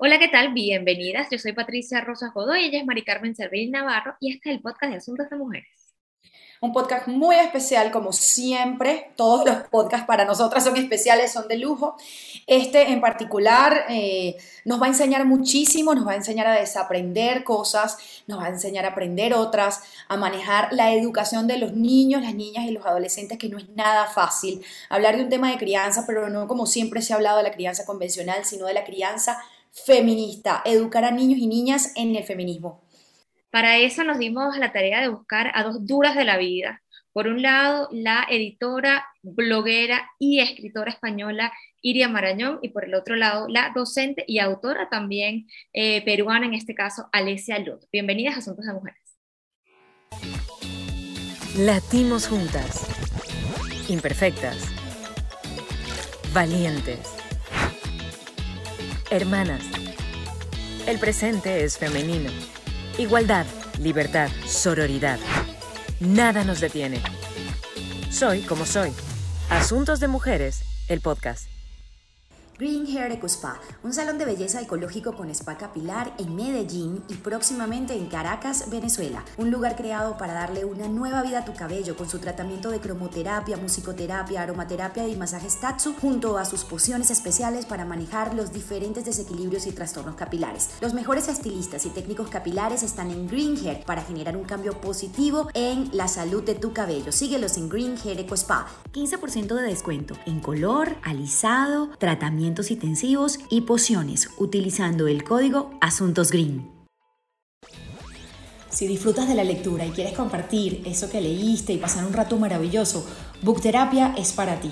Hola, ¿qué tal? Bienvenidas. Yo soy Patricia Rosa Godoy, ella es Mari Carmen Navarro y este es el podcast de Asuntos de Mujeres. Un podcast muy especial, como siempre. Todos los podcasts para nosotras son especiales, son de lujo. Este en particular eh, nos va a enseñar muchísimo, nos va a enseñar a desaprender cosas, nos va a enseñar a aprender otras, a manejar la educación de los niños, las niñas y los adolescentes, que no es nada fácil. Hablar de un tema de crianza, pero no como siempre se ha hablado de la crianza convencional, sino de la crianza feminista, educar a niños y niñas en el feminismo. Para eso nos dimos la tarea de buscar a dos duras de la vida. Por un lado, la editora, bloguera y escritora española Iria Marañón, y por el otro lado, la docente y autora también eh, peruana, en este caso, Alesia Lut. Bienvenidas a Asuntos de Mujeres. Latimos juntas, imperfectas, valientes Hermanas. El presente es femenino. Igualdad, libertad, sororidad. Nada nos detiene. Soy como soy. Asuntos de Mujeres, el podcast. Green Hair Eco Spa, un salón de belleza ecológico con spa capilar en Medellín y próximamente en Caracas, Venezuela. Un lugar creado para darle una nueva vida a tu cabello con su tratamiento de cromoterapia, musicoterapia, aromaterapia y masajes Tatsu, junto a sus pociones especiales para manejar los diferentes desequilibrios y trastornos capilares. Los mejores estilistas y técnicos capilares están en Green Hair para generar un cambio positivo en la salud de tu cabello. Síguelos en Green Hair Eco Spa. 15% de descuento en color, alisado, tratamiento intensivos y pociones utilizando el código Asuntos Green. Si disfrutas de la lectura y quieres compartir eso que leíste y pasar un rato maravilloso, Bookterapia es para ti.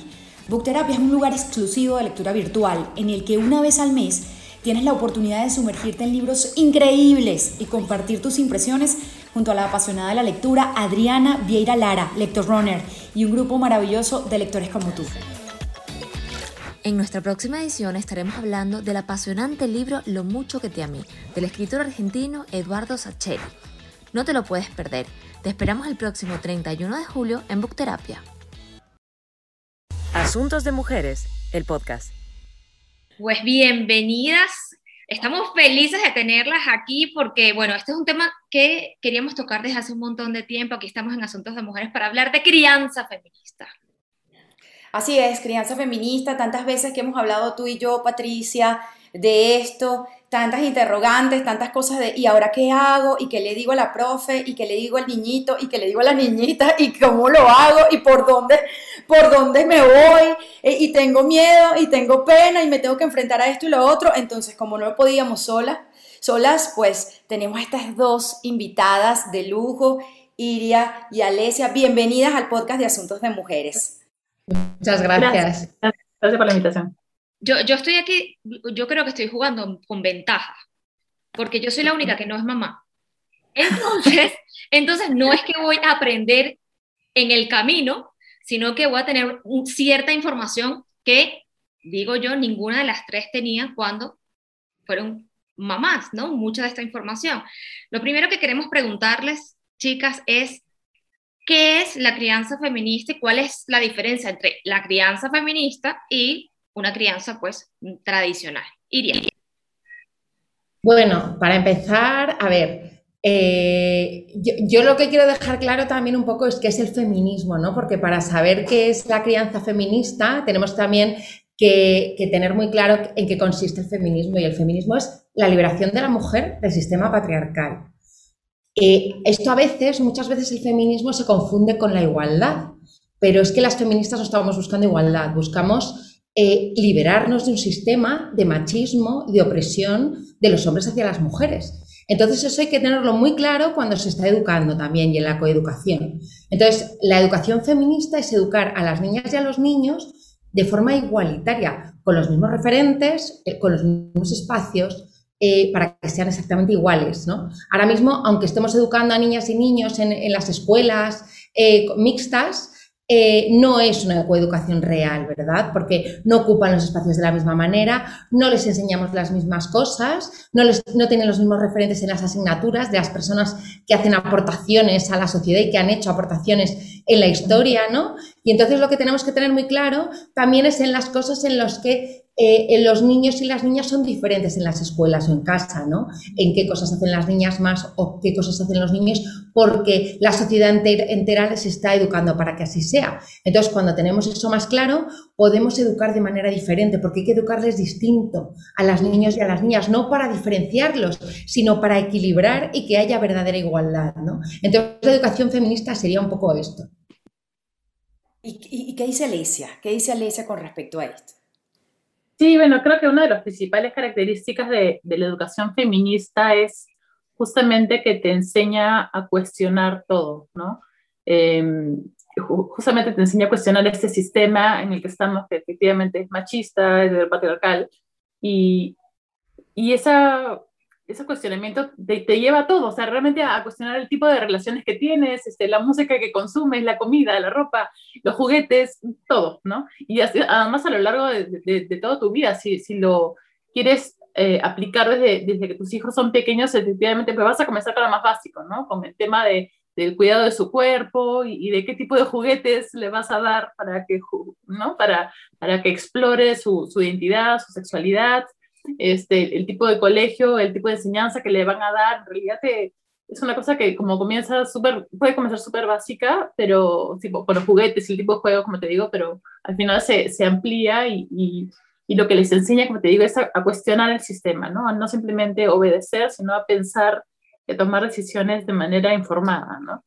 Bookterapia es un lugar exclusivo de lectura virtual en el que una vez al mes tienes la oportunidad de sumergirte en libros increíbles y compartir tus impresiones junto a la apasionada de la lectura Adriana Vieira Lara, Lector Runner, y un grupo maravilloso de lectores como tú. En nuestra próxima edición estaremos hablando del apasionante libro Lo mucho que te amé, del escritor argentino Eduardo Sacheri. No te lo puedes perder. Te esperamos el próximo 31 de julio en Bookterapia. Asuntos de Mujeres, el podcast. Pues bienvenidas. Estamos felices de tenerlas aquí porque, bueno, este es un tema que queríamos tocar desde hace un montón de tiempo. Aquí estamos en Asuntos de Mujeres para hablar de crianza feminista. Así es, crianza feminista, tantas veces que hemos hablado tú y yo, Patricia, de esto, tantas interrogantes, tantas cosas de, ¿y ahora qué hago? ¿Y qué le digo a la profe? ¿Y qué le digo al niñito? ¿Y qué le digo a la niñita? ¿Y cómo lo hago? ¿Y por dónde, por dónde me voy? E, y tengo miedo, y tengo pena, y me tengo que enfrentar a esto y lo otro. Entonces, como no podíamos solas, solas, pues tenemos estas dos invitadas de lujo, Iria y Alesia. Bienvenidas al podcast de Asuntos de Mujeres. Muchas gracias. Gracias, por la invitación. Yo, yo estoy aquí, yo creo que estoy jugando con ventaja, porque yo soy la única que no es mamá. Entonces, entonces no es que voy a aprender en el camino, sino que voy a tener cierta información que, digo yo, ninguna de las tres tenía cuando fueron mamás, ¿no? Mucha de esta información. Lo primero que queremos preguntarles, chicas, es ¿Qué es la crianza feminista y cuál es la diferencia entre la crianza feminista y una crianza pues tradicional? Iria. Bueno, para empezar, a ver, eh, yo, lo que quiero dejar claro también un poco es qué es el feminismo, ¿no? Porque para saber qué es la crianza feminista tenemos también que, que, tener muy claro en qué consiste el feminismo y el feminismo es la liberación de la mujer del sistema patriarcal. Eh, esto a veces, muchas veces el feminismo se confunde con la igualdad, pero es que las feministas no estábamos buscando igualdad, buscamos eh, liberarnos de un sistema de machismo y de opresión de los hombres hacia las mujeres. Entonces eso hay que tenerlo muy claro cuando se está educando también y en la coeducación. Entonces, la educación feminista es educar a las niñas y a los niños de forma igualitaria, con los mismos referentes, eh, con los mismos espacios, eh, para que sean exactamente iguales. ¿no? Ahora mismo, aunque estemos educando a niñas y niños en, las escuelas eh, mixtas, eh, no es una coeducación real, ¿verdad? Porque no ocupan los espacios de la misma manera, no les enseñamos las mismas cosas, no, les, no tienen los mismos referentes en las asignaturas de las personas que hacen aportaciones a la sociedad y que han hecho aportaciones en la historia, ¿no? Y entonces lo que tenemos que tener muy claro también es en las cosas en las que eh, los niños y las niñas son diferentes en las escuelas o en casa, ¿no? En qué cosas hacen las niñas más o qué cosas hacen los niños, porque la sociedad entera, les está educando para que así sea. Entonces, cuando tenemos eso más claro, podemos educar de manera diferente, porque hay que educarles distinto a las niños y a las niñas, no para diferenciarlos, sino para equilibrar y que haya verdadera igualdad, ¿no? Entonces, la educación feminista sería un poco esto. ¿Y, y qué dice Alicia? ¿Qué dice Alicia con respecto a esto? Sí, bueno, creo que una de las principales características de, la educación feminista es justamente que te enseña a cuestionar todo, ¿no? Em, justamente te enseña a cuestionar este sistema en el que estamos, que efectivamente es machista, es patriarcal, y, y esa ese cuestionamiento te, lleva a todo, o sea, realmente a, cuestionar el tipo de relaciones que tienes, este, la música que consumes, la comida, la ropa, los juguetes, todo, ¿no? Y además a lo largo de, de, toda tu vida, si, si lo quieres eh, aplicar desde, desde que tus hijos son pequeños, efectivamente, pues vas a comenzar con lo más básico, ¿no? Con el tema de, del cuidado de su cuerpo y, de qué tipo de juguetes le vas a dar para que, ¿no? para, para que explore su, su identidad, su sexualidad, este, el tipo de colegio, el tipo de enseñanza que le van a dar, en realidad es una cosa que como comienza súper, puede comenzar súper básica, pero tipo, con los juguetes y el tipo de juego, como te digo, pero al final se, se amplía y, y, y, lo que les enseña, como te digo, es a, cuestionar el sistema, ¿no? no simplemente obedecer, sino a pensar y a tomar decisiones de manera informada, ¿no?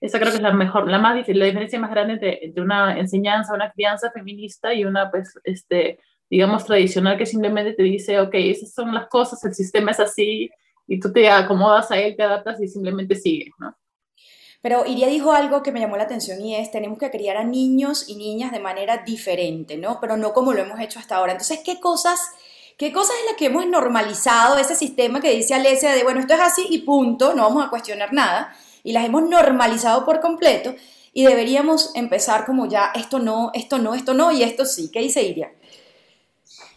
Esa creo que es la mejor, la más la diferencia más grande entre, entre una enseñanza, una crianza feminista y una, pues, este, digamos, tradicional que simplemente te dice, ok, esas son las cosas, el sistema es así, y tú te acomodas a él, te adaptas y simplemente sigues, ¿no? Pero Iria dijo algo que me llamó la atención y es, tenemos que criar a niños y niñas de manera diferente, ¿no? Pero no como lo hemos hecho hasta ahora. Entonces, ¿qué cosas, qué cosas es las que hemos normalizado ese sistema que dice Alesia de, bueno, esto es así y punto, no vamos a cuestionar nada? Y las hemos normalizado por completo y deberíamos empezar como ya, esto no, esto no, esto no y esto sí. ¿Qué dice Iria?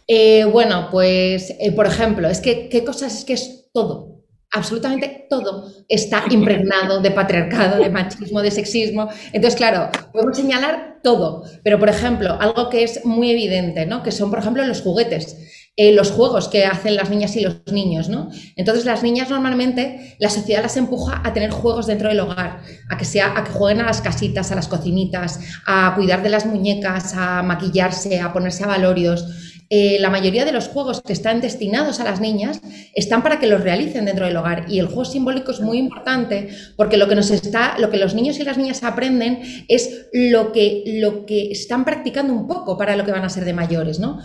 Eh, bueno, pues, eh, por ejemplo, es que, ¿qué cosas es que es todo? Absolutamente todo está impregnado de patriarcado, de machismo, de sexismo. Entonces, claro, podemos señalar todo, pero por ejemplo, algo que es muy evidente, ¿no? Que son, por ejemplo, los juguetes. Eh, los juegos que hacen las niñas y los niños, ¿no? Entonces las niñas normalmente la sociedad las empuja a tener juegos dentro del hogar, a que sea, a que jueguen a las casitas, a las cocinitas, a cuidar de las muñecas, a maquillarse, a ponerse a valorios. Eh, la mayoría de los juegos que están destinados a las niñas están para que los realicen dentro del hogar y el juego simbólico es muy importante porque lo que nos está, lo que los niños y las niñas aprenden es lo que, lo que están practicando un poco para lo que van a ser de mayores, ¿no?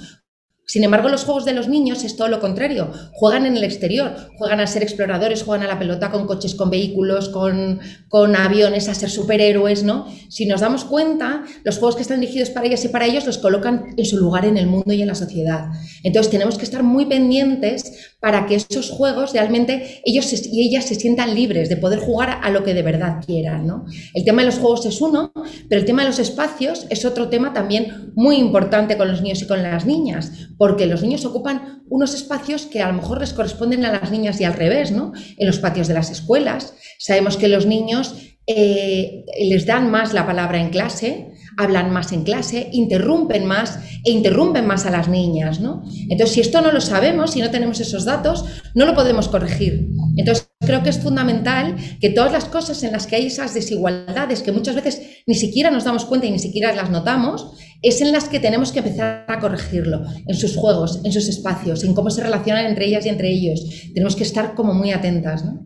Sin embargo, los juegos de los niños es todo lo contrario. Juegan en el exterior, juegan a ser exploradores, juegan a la pelota con coches, con vehículos, con, aviones, a ser superhéroes, ¿no? Si nos damos cuenta, los juegos que están dirigidos para ellas y para ellos los colocan en su lugar en el mundo y en la sociedad. Entonces tenemos que estar muy pendientes para que esos juegos realmente ellos y ellas se sientan libres de poder jugar a lo que de verdad quieran, ¿no? El tema de los juegos es uno, pero el tema de los espacios es otro tema también muy importante con los niños y con las niñas porque los niños ocupan unos espacios que a lo mejor les corresponden a las niñas y al revés, ¿no? En los patios de las escuelas. Sabemos que los niños eh, les dan más la palabra en clase, hablan más en clase, interrumpen más e interrumpen más a las niñas, ¿no? Entonces, si esto no lo sabemos, si no tenemos esos datos, no lo podemos corregir. Entonces, creo que es fundamental que todas las cosas en las que hay esas desigualdades que muchas veces ni siquiera nos damos cuenta y ni siquiera las notamos, es en las que tenemos que empezar a corregirlo, en sus juegos, en sus espacios, en cómo se relacionan entre ellas y entre ellos. Tenemos que estar como muy atentas, ¿no?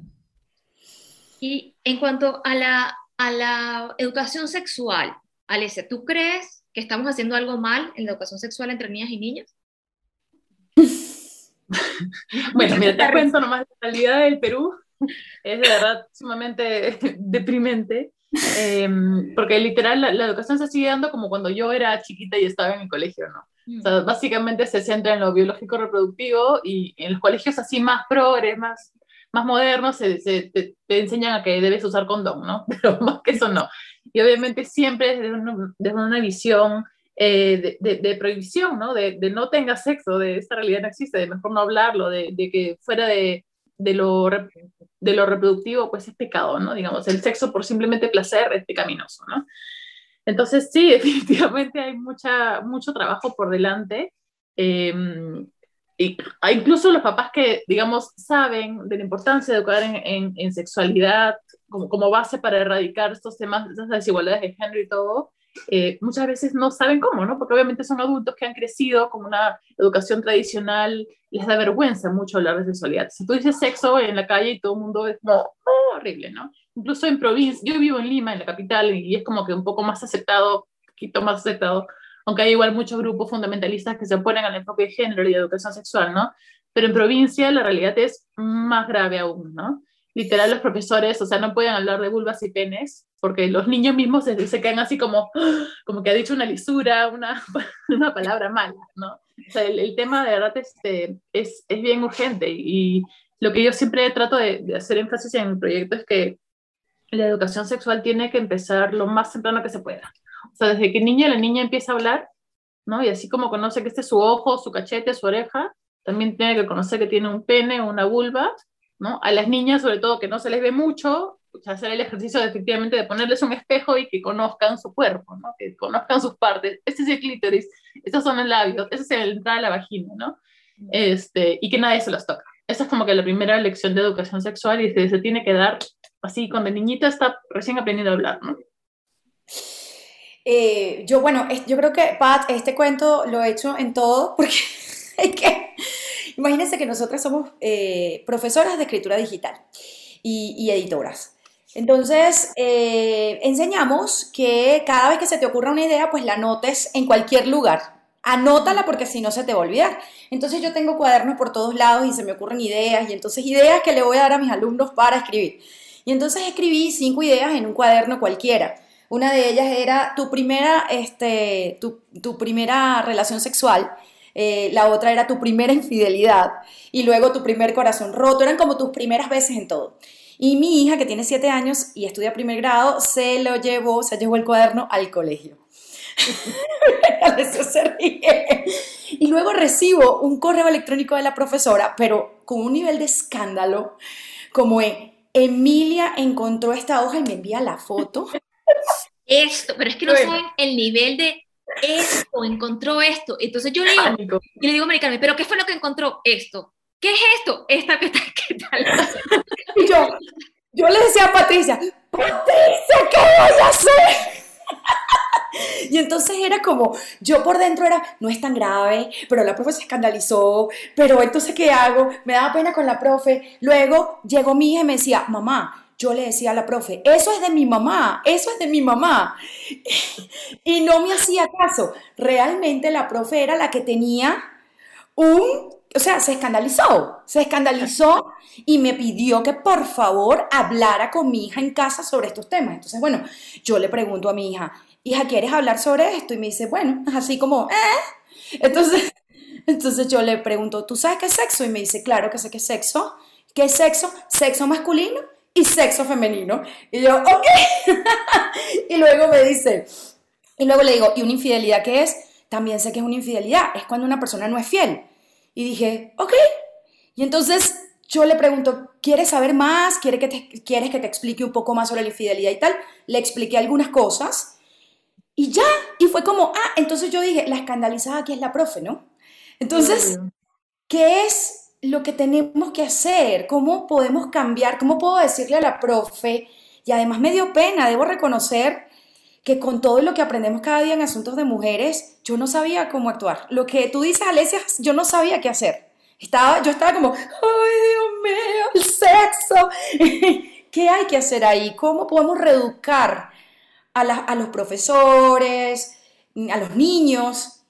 Y en cuanto a la, a la educación sexual, Alicia, ¿tú crees que estamos haciendo algo mal en la educación sexual entre niñas y niños? bueno, mira, te cuento nomás la realidad del Perú. Es de verdad sumamente deprimente. Em, porque literal la, educación se sigue dando como cuando yo era chiquita y estaba en el colegio, ¿no? O sea, mm. básicamente se centra en lo biológico reproductivo y en los colegios así más progres, más, más modernos, se, te, enseñan a que debes usar condón, ¿no? Pero más que eso no. Y obviamente siempre desde una, desde una visión eh, de, de, prohibición, ¿no? De, de, no tengas sexo, de esta realidad no existe, de mejor no hablarlo, de, que fuera de, lo, de lo reproductivo, pues es pecado, ¿no? Digamos, el sexo por simplemente placer es pecaminoso, ¿no? Entonces, sí, definitivamente hay mucha, mucho trabajo por delante Em, y incluso los papás que, digamos, saben de la importancia de educar en, en, sexualidad como, como, base para erradicar estos temas, estas desigualdades de género y todo, eh, muchas veces no saben cómo, ¿no? Porque obviamente son adultos que han crecido con una educación tradicional, les da vergüenza mucho hablar de sexualidad. Si tú dices sexo en la calle y todo el mundo es como, oh, horrible, ¿no? Incluso en provincia, yo vivo en Lima, en la capital, y es como que un poco más aceptado, un poquito más aceptado, aunque hay igual muchos grupos fundamentalistas que se oponen al enfoque de género y de educación sexual, ¿no? Pero en provincia la realidad es más grave aún, ¿no? Literal, los profesores, o sea, no pueden hablar de vulvas y penes, porque los niños mismos se, se quedan así como, como que ha dicho una lisura, una, una palabra mala, ¿no? O sea, el, tema de verdad este, es, es bien urgente y lo que yo siempre trato de, de hacer énfasis en el proyecto es que la educación sexual tiene que empezar lo más temprano que se pueda. O sea, desde que el niño la niña empieza a hablar, ¿no? Y así como conoce que este es su ojo, su cachete, su oreja, también tiene que conocer que tiene un pene una vulva, ¿no? A las niñas, sobre todo, que no se les ve mucho, pues, hacer el ejercicio de, efectivamente de ponerles un espejo y que conozcan su cuerpo, ¿no? Que conozcan sus partes. Este es el clítoris, estos son los labios, ese es el entrada a la vagina, ¿no? Este, y que nadie se los toca. Esa es como que la primera lección de educación sexual y se, se tiene que dar así cuando el niñita está recién aprendiendo a hablar, ¿no? Eh, yo, bueno, yo creo que, Pat, este cuento lo he hecho en todo, porque es que, imagínense que nosotras somos eh, profesoras de escritura digital y, editoras. Entonces, eh, enseñamos que cada vez que se te ocurra una idea, pues la anotes en cualquier lugar. Anótala porque si no se te va a olvidar. Entonces yo tengo cuadernos por todos lados y se me ocurren ideas y entonces ideas que le voy a dar a mis alumnos para escribir. Y entonces escribí cinco ideas en un cuaderno cualquiera. Una de ellas era tu primera, este, tu, primera relación sexual. Eh, la otra era tu primera infidelidad y luego tu primer corazón roto, eran como tus primeras veces en todo. Y mi hija, que tiene siete años y estudia primer grado, se lo llevó, se llevó el cuaderno al colegio. se Y luego recibo un correo electrónico de la profesora, pero con un nivel de escándalo, como Emilia encontró esta hoja y me envía la foto. Esto, pero es que no saben el nivel de esto, encontró esto. Entonces yo le digo, y le digo, Americano, ¿pero qué fue lo que encontró esto? ¿Qué es esto? Esta que está, ¿qué tal? y yo, yo le decía a Patricia, Patricia, ¿qué voy a hacer? Y entonces era como, yo por dentro era, no es tan grave, pero la profe se escandalizó, pero entonces, ¿qué hago? Me daba pena con la profe. Luego llegó mi hija y me decía, mamá, yo le decía a la profe, eso es de mi mamá, eso es de mi mamá. Y no me hacía caso. Realmente la profe era la que tenía un, o sea, se escandalizó, se escandalizó y me pidió que por favor hablara con mi hija en casa sobre estos temas. Entonces, bueno, yo le pregunto a mi hija, hija, ¿quieres hablar sobre esto? Y me dice, bueno, así como, ¿eh? Entonces, entonces yo le pregunto, ¿tú sabes qué es sexo? Y me dice, claro que sé qué es sexo. ¿Qué es sexo? Sexo masculino y sexo femenino. Y yo, ok. y luego me dice, y luego le digo, ¿y una infidelidad qué es? También sé que es una infidelidad, es cuando una persona no es fiel. Y dije, ok. Y entonces yo le pregunto, ¿quieres saber más? ¿Quieres que te, ¿Quieres que te explique un poco más sobre la infidelidad y tal? Le expliqué algunas cosas y ya, y fue como, ah, entonces yo dije, la escandalizada aquí es la profe, ¿no? Entonces, ¿qué es lo que tenemos que hacer? ¿Cómo podemos cambiar? ¿Cómo puedo decirle a la profe? Y además me dio pena, debo reconocer que con todo lo que aprendemos cada día en asuntos de mujeres, yo no sabía cómo actuar. Lo que tú dices, Alesia, yo no sabía qué hacer. Estaba, yo estaba como, ay Dios mío, el sexo. ¿Qué hay que hacer ahí? ¿Cómo podemos reeducar a, los profesores, a los niños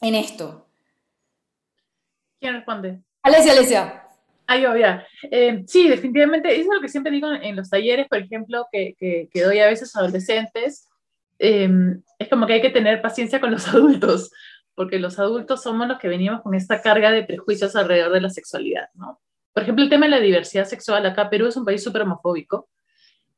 en esto? ¿Quién responde? Alesia, Alesia. Ay, obvia. Eh, sí, definitivamente, eso es lo que siempre digo en, los talleres, por ejemplo, que, que, doy a veces a adolescentes. Em, es como que hay que tener paciencia con los adultos, porque los adultos somos los que venimos con esta carga de prejuicios alrededor de la sexualidad, ¿no? Por ejemplo, el tema de la diversidad sexual, acá Perú es un país súper homofóbico,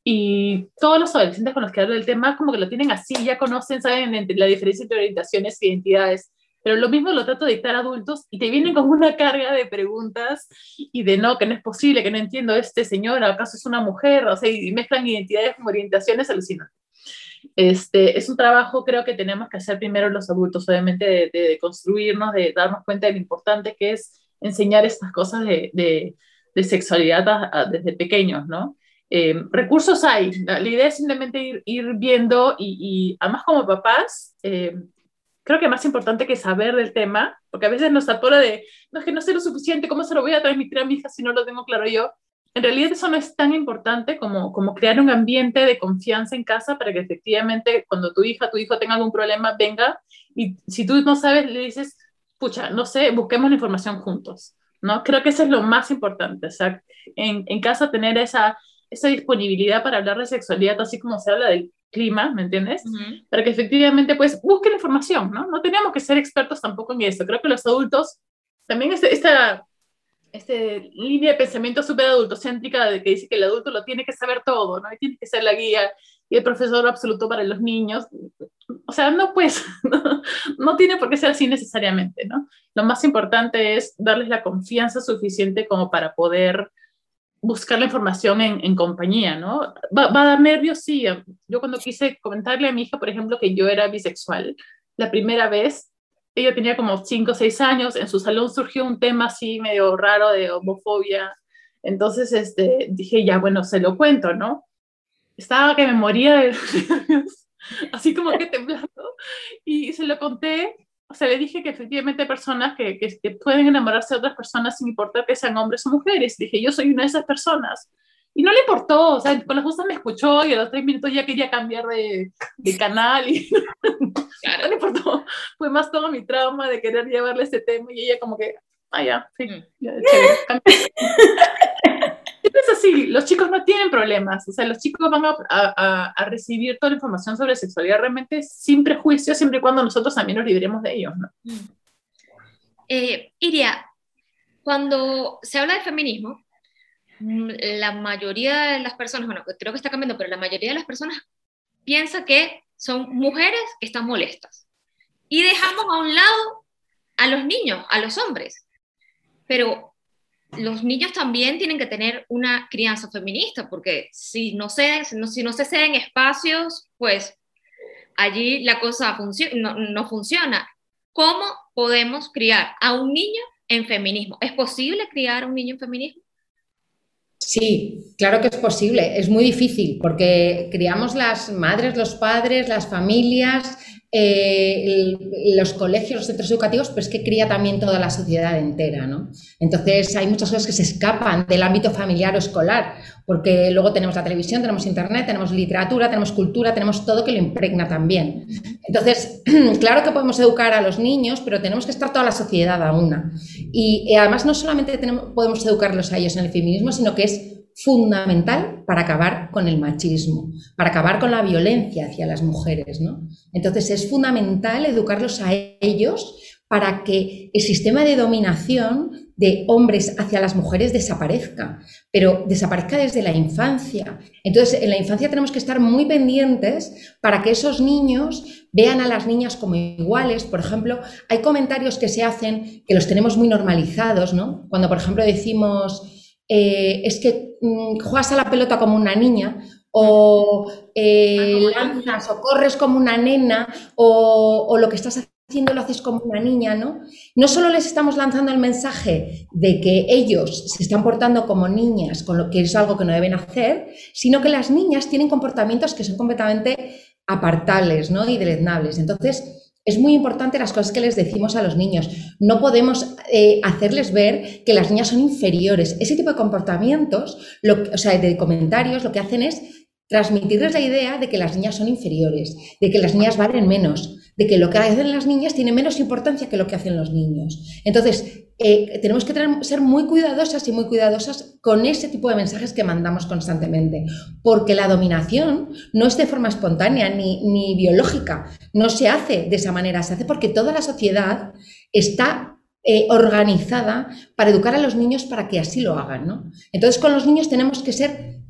y todos los adolescentes con los que hablo del tema como que lo tienen así, ya conocen, saben la diferencia entre orientaciones identidades, pero lo mismo lo trato de dictar a adultos y te vienen con una carga de preguntas y de no, que no es posible, que no entiendo este señor, ¿acaso es una mujer? O sea, y mezclan identidades con orientaciones alucinantes. Este, es un trabajo creo que tenemos que hacer primero los adultos, obviamente, de, construirnos, de darnos cuenta de lo importante que es enseñar estas cosas de, de, sexualidad desde pequeños, ¿no? Eh, recursos hay, la, idea es simplemente ir, ir viendo y, y, además como papás, eh, creo que más importante que saber del tema, porque a veces nos atora de, no es que no sé lo suficiente, ¿cómo se lo voy a transmitir a mi hija si no lo tengo claro yo? En realidad eso no es tan importante como, como crear un ambiente de confianza en casa para que efectivamente cuando tu hija, tu hijo tenga algún problema, venga y si tú no sabes, le dices, pucha, no sé, busquemos la información juntos, ¿no? Creo que eso es lo más importante, o sea, en, en casa tener esa, esa disponibilidad para hablar de sexualidad, así como se habla del clima, ¿me entiendes? Uh -huh. Para que efectivamente, pues, busquen información, ¿no? No tenemos que ser expertos tampoco en eso. Creo que los adultos, también este, esta este, línea de pensamiento súper adultocéntrica de que dice que el adulto lo tiene que saber todo, ¿no? Y tiene que ser la guía y el profesor absoluto para los niños. O sea, no pues, no, no tiene por qué ser así necesariamente, ¿no? Lo más importante es darles la confianza suficiente como para poder buscar la información en, en compañía, ¿no? Va, va, a dar nervios, sí. Yo cuando quise comentarle a mi hija, por ejemplo, que yo era bisexual, la primera vez, ella tenía como 5 o 6 años, en su salón surgió un tema así medio raro de homofobia, entonces este, dije, ya, bueno, se lo cuento, ¿no? Estaba que me moría de nervios, así como que temblando, y se lo conté, o sea, le dije que efectivamente hay personas que, que, que, pueden enamorarse de otras personas sin importar que sean hombres o mujeres. Dije, yo soy una de esas personas. Y no le importó, o sea, con las cosas me escuchó y a los tres minutos ya quería cambiar de, de canal y claro. no le importó. Fue más todo mi trauma de querer llevarle ese tema y ella como que, ah, ya, sí, ya, chévere, es así, los chicos no tienen problemas, o sea, los chicos van a, a, a, recibir toda la información sobre sexualidad realmente sin prejuicio, siempre y cuando nosotros también nos libremos de ellos, ¿no? Eh, Iria, cuando se habla de feminismo, mm, la mayoría de las personas, bueno, creo que está cambiando, pero la mayoría de las personas piensa que son mujeres que están molestas. Y dejamos a un lado a los niños, a los hombres. Pero los niños también tienen que tener una crianza feminista, porque si no se, si no se ceden espacios, pues allí la cosa no, no funciona. ¿Cómo podemos criar a un niño en feminismo? ¿Es posible criar a un niño en feminismo? Sí, claro que es posible. Es muy difícil porque criamos las madres, los padres, las familias, eh, los colegios, los centros educativos, pero es que cría también toda la sociedad entera, ¿no? Entonces hay muchas cosas que se escapan del ámbito familiar o escolar, porque luego tenemos la televisión, tenemos internet, tenemos literatura, tenemos cultura, tenemos todo que lo impregna también. Entonces, claro que podemos educar a los niños, pero tenemos que estar toda la sociedad a una. Y, y además no solamente podemos educarlos a ellos en el feminismo, sino que es fundamental para acabar con el machismo, para acabar con la violencia hacia las mujeres, ¿no? Entonces es fundamental educarlos a ellos para que el sistema de dominación de hombres hacia las mujeres desaparezca, pero desaparezca desde la infancia. Entonces, en la infancia tenemos que estar muy pendientes para que esos niños vean a las niñas como iguales. Por ejemplo, hay comentarios que se hacen que los tenemos muy normalizados, ¿no? Cuando, por ejemplo, decimos, eh, es que mm, juegas a la pelota como una niña o eh, lanzas o corres como una nena o, o, lo que estás haciendo lo haces como una niña, ¿no? No solo les estamos lanzando el mensaje de que ellos se están portando como niñas, con lo que es algo que no deben hacer, sino que las niñas tienen comportamientos que son completamente apartables, ¿no? Y deleznables. Entonces, es muy importante las cosas que les decimos a los niños. No podemos eh, hacerles ver que las niñas son inferiores. Ese tipo de comportamientos, lo, o sea, de comentarios, lo que hacen es transmitirles la idea de que las niñas son inferiores, de que las niñas valen menos, de que lo que hacen las niñas tiene menos importancia que lo que hacen los niños. Entonces, eh, tenemos que ser muy cuidadosas y muy cuidadosas con ese tipo de mensajes que mandamos constantemente, porque la dominación no es de forma espontánea ni, ni biológica, no se hace de esa manera, se hace porque toda la sociedad está eh, organizada para educar a los niños para que así lo hagan. ¿no? Entonces, con los niños tenemos que ser,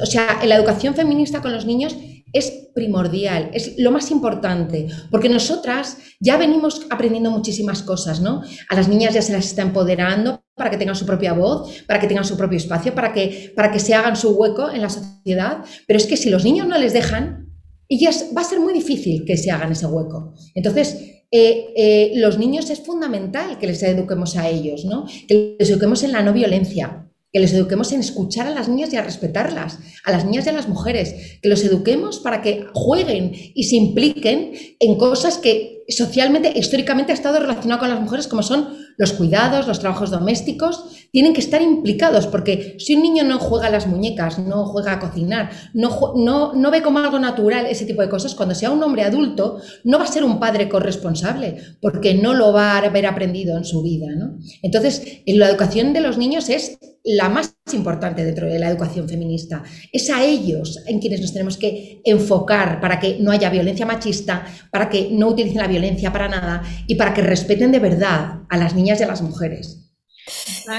o sea, en la educación feminista con los niños es primordial, es lo más importante, porque nosotras ya venimos aprendiendo muchísimas cosas, ¿no? A las niñas ya se las está empoderando para que tengan su propia voz, para que tengan su propio espacio, para que, para que se hagan su hueco en la sociedad, pero es que si los niños no les dejan, ellas va a ser muy difícil que se hagan ese hueco. Entonces, eh, eh, los niños es fundamental que les eduquemos a ellos, ¿no? Que les eduquemos en la no violencia, que les eduquemos en escuchar a las niñas y a respetarlas, a las niñas y a las mujeres, que los eduquemos para que jueguen y se impliquen en cosas que socialmente, históricamente ha estado relacionado con las mujeres, como son los cuidados, los trabajos domésticos, tienen que estar implicados, porque si un niño no juega a las muñecas, no juega a cocinar, no, no, no ve como algo natural ese tipo de cosas, cuando sea un hombre adulto, no va a ser un padre corresponsable, porque no lo va a haber aprendido en su vida. ¿no? Entonces, en la educación de los niños es la más importante dentro de la educación feminista. Es a ellos en quienes nos tenemos que enfocar para que no haya violencia machista, para que no utilicen la violencia para nada y para que respeten de verdad a las niñas y a las mujeres.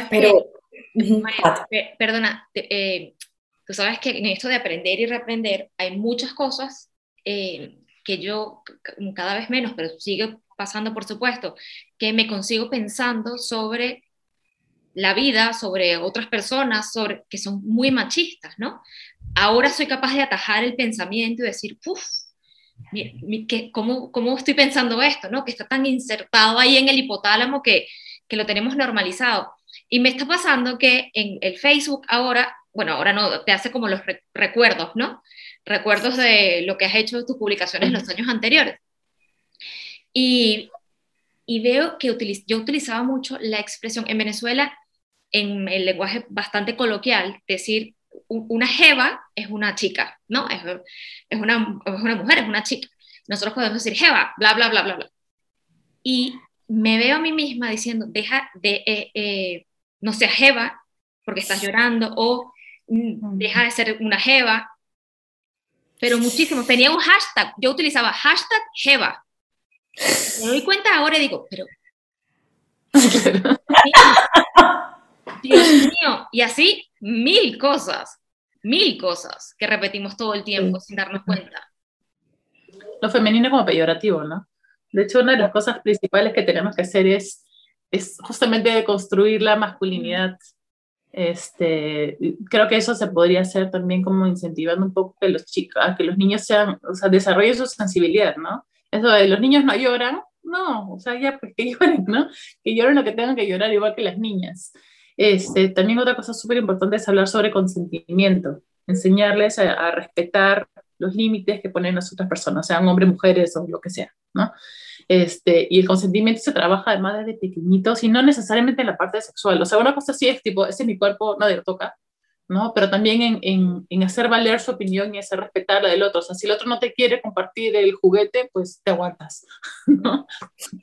Pero, perdona, eh, tú sabes que en esto de aprender y reaprender hay muchas cosas eh, que yo cada vez menos, pero sigue pasando por supuesto, que me consigo pensando sobre la vida, sobre otras personas, sobre, que son muy machistas, ¿no? Ahora soy capaz de atajar el pensamiento y decir, uff, ¿cómo, ¿cómo estoy pensando esto, ¿no? Que está tan insertado ahí en el hipotálamo que, que lo tenemos normalizado. Y me está pasando que en el Facebook ahora, bueno, ahora no, te hace como los recuerdos, ¿no? Recuerdos de lo que has hecho de tus publicaciones en los años anteriores. Y, y veo que yo utilizaba mucho la expresión en Venezuela, en el lenguaje bastante coloquial, decir una jeva es una chica, ¿no? Es, es, una, es una mujer, es una chica. Nosotros podemos decir jeva, bla, bla, bla, bla, bla. Y me veo a mí misma diciendo, deja de, eh, eh, no seas jeva porque estás llorando o mm, deja de ser una jeva. Pero muchísimo. Tenía un hashtag. Yo utilizaba hashtag jeva. Me doy cuenta ahora y digo, pero... Dios mío. Y así mil cosas, mil cosas que repetimos todo el tiempo sin darnos cuenta. Lo femenino como peyorativo, ¿no? De hecho, una de las cosas principales que tenemos que hacer es, es justamente construir la masculinidad. Este, creo que eso se podría hacer también como incentivando un poco que los chicos, que los niños sean, o sea, desarrollen su sensibilidad, ¿no? Eso de los niños no lloran, no, o sea, ya pues que lloren, ¿no? Que lloren lo que tengan que llorar igual que las niñas. Este, también otra cosa súper importante es hablar sobre consentimiento, enseñarles a, respetar los límites que ponen las otras personas, sean hombres, mujeres o lo que sea, ¿no? Este, y el consentimiento se trabaja además desde pequeñitos y no necesariamente en la parte sexual. O sea, una cosa sí es tipo, ese es mi cuerpo, nadie lo toca, ¿no? Pero también en, en, hacer valer su opinión y hacer respetar la del otro. O sea, si el otro no te quiere compartir el juguete, pues te aguantas, ¿no?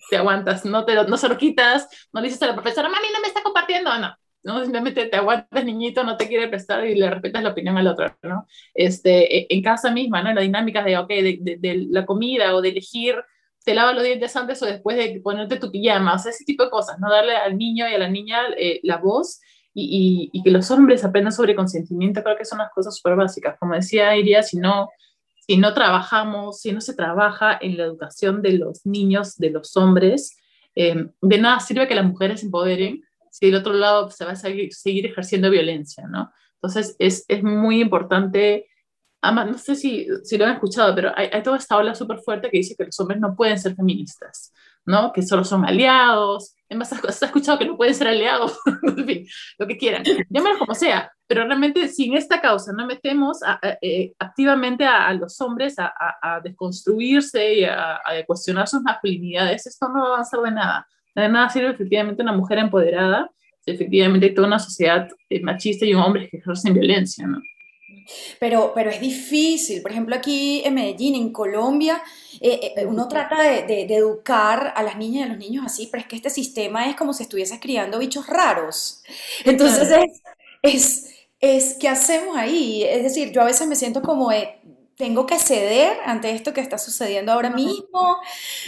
Te aguantas, no, te, no se lo quitas, no dices a la profesora, mami, no me está compartiendo, no. ¿no? Simplemente te aguantas, niñito, no te quiere prestar y le respetas la opinión al otro, ¿no? Este, e, en casa misma, ¿no? La dinámica de, ok, de la comida o de elegir te lavas los dientes antes o después de ponerte tu pijama, o sea, ese tipo de cosas, ¿no? Darle al niño y a la niña eh, la voz y, y, y, que los hombres aprendan sobre consentimiento, creo que son las cosas súper básicas. Como decía Iria, si no, si no trabajamos, si no se trabaja en la educación de los niños, de los hombres, eh, de nada sirve que las mujeres se empoderen si del otro lado se va a seguir, seguir ejerciendo violencia, ¿no? Entonces, es, es muy importante no sé si, si, lo han escuchado, pero hay, hay, toda esta ola súper fuerte que dice que los hombres no pueden ser feministas, ¿no? Que solo son aliados. Además, has escuchado que no pueden ser aliados, en fin, lo que quieran. Llámalo como sea, pero realmente si en esta causa no metemos a, a, eh, activamente a, los hombres a, desconstruirse y a, cuestionar sus masculinidades, esto no va a avanzar de nada. De nada sirve efectivamente una mujer empoderada si efectivamente hay toda una sociedad eh, machista y un hombre que ejercen violencia, ¿no? Pero, pero es difícil. Por ejemplo, aquí en Medellín, en Colombia, eh, eh, uno trata de, de, de, educar a las niñas y a los niños así, pero es que este sistema es como si estuvieses criando bichos raros. Entonces es, es, es ¿qué hacemos ahí? Es decir, yo a veces me siento como... Eh, tengo que ceder ante esto que está sucediendo ahora mismo,